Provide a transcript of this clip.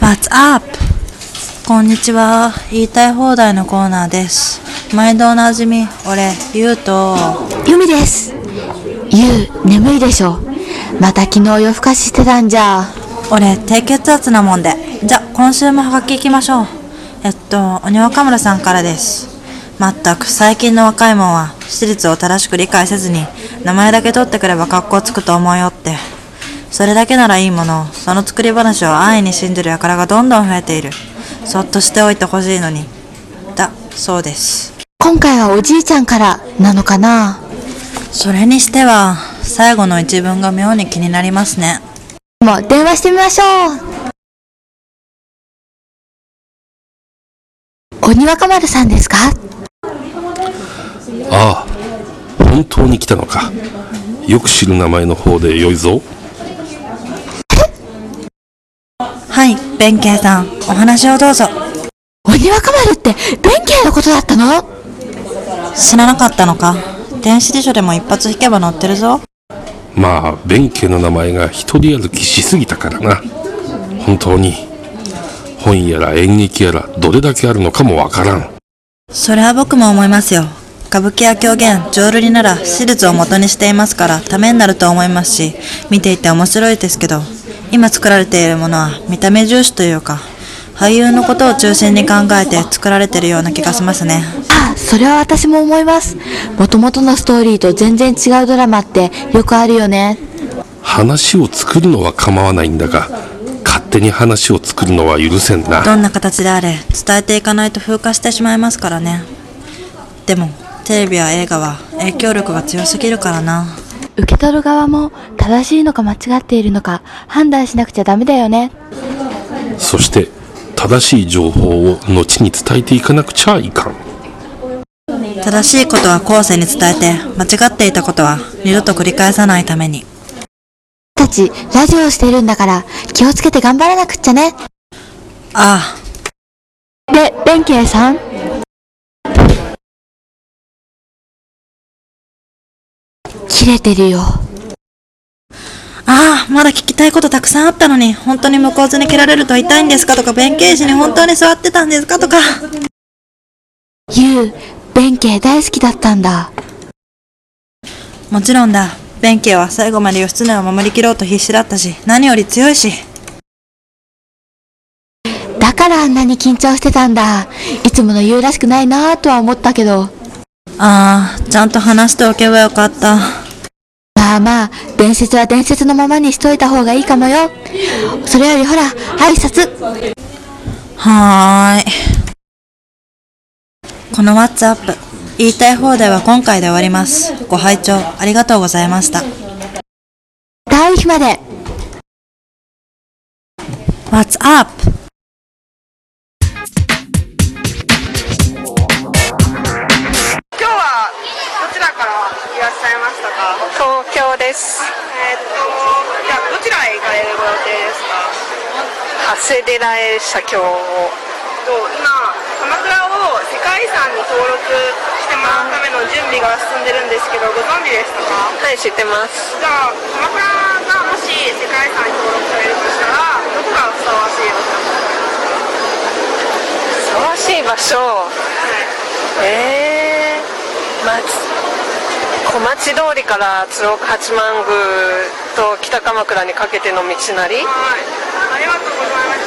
What's up? こんにちは。言いたい放題のコーナーです。毎度おなじみ、俺、ゆうと、ゆみです。ゆう、眠いでしょ。また昨日夜更かししてたんじゃ。俺、低血圧なもんで。じゃ、今週もハガキ行きましょう。えっと、鬼若村さんからです。まったく、最近の若いもんは、史実を正しく理解せずに、名前だけ取ってくれば格好つくと思うよって。それだけならいいもの、その作り話を安易に信じる輩がどんどん増えている。そっとしておいてほしいのに。だ、そうです。今回はおじいちゃんからなのかな？それにしては、最後の一文が妙に気になりますね。もう電話してみましょう。鬼若丸さんですか？ああ本当に来たのか。よく知る名前の方でよいぞ。はい、弁慶さん、お話をどうぞ。鬼若丸って弁慶のことだったの？知らなかったのか。電子辞書でも一発引けば載ってるぞ。まあ弁慶の名前が一人歩きしすぎたからな。本当に。本やら演劇やらどれだけあるのかもわからん。それは僕も思いますよ。歌舞伎や狂言、浄瑠璃なら史実を元にしていますからためになると思いますし、見ていて面白いですけど、今作られているものは見た目重視というか、俳優のことを中心に考えて作られているような気がしますね。あ、それは私も思います。もともとのストーリーと全然違うドラマってよくあるよね。話を作るのは構わないんだが勝手に話を作るのは許せんなどんな形であれ伝えていかないと風化してしまいますからねでもテレビや映画は影響力が強すぎるからな。受け取る側も正しいのか間違っているのか判断しなくちゃダメだよね。そして正しい情報を後に伝えていかなくちゃいかん。正しいことは後世に伝えて間違っていたことは二度と繰り返さないために。たち、ラジオをしているんだから気をつけて頑張らなくっちゃね。あ。で、弁慶さん？切れてるよ。あああまだ聞きたいことたくさんあったのに本当に向こう図に蹴られると痛いんですかとか弁慶士に本当に座ってたんですかとかゆう、弁慶大好きだったんだ。もちろんだ弁慶は最後まで義経を守りきろうと必死だったし何より強いしだからあんなに緊張してたんだ。いつものゆうらしくないなぁとは思ったけど。ああちゃんと話しておけばよかったまあまあ、伝説は伝説のままにしといた方がいいかもよ。それよりほら、挨拶。はーい。この WhatsApp、言いたい放題は今回で終わります。ご拝聴ありがとうございました。大日まで。What's up? らっしゃいましたか？東京です。えーっとじゃあどちらへ行かれるご予定ですか？長谷寺へ写経を。と今鎌倉を世界遺産に登録してもらうための準備が進んでるんですけどご存知でしたか？はい、知ってます。じゃあ鎌倉がもし世界遺産に登録されるとしたらどこがふさわしい場所？ふさわしい場所。えー、ま小町通りから鶴岡八幡宮と北鎌倉にかけての道なり。はい。ありがとうございます。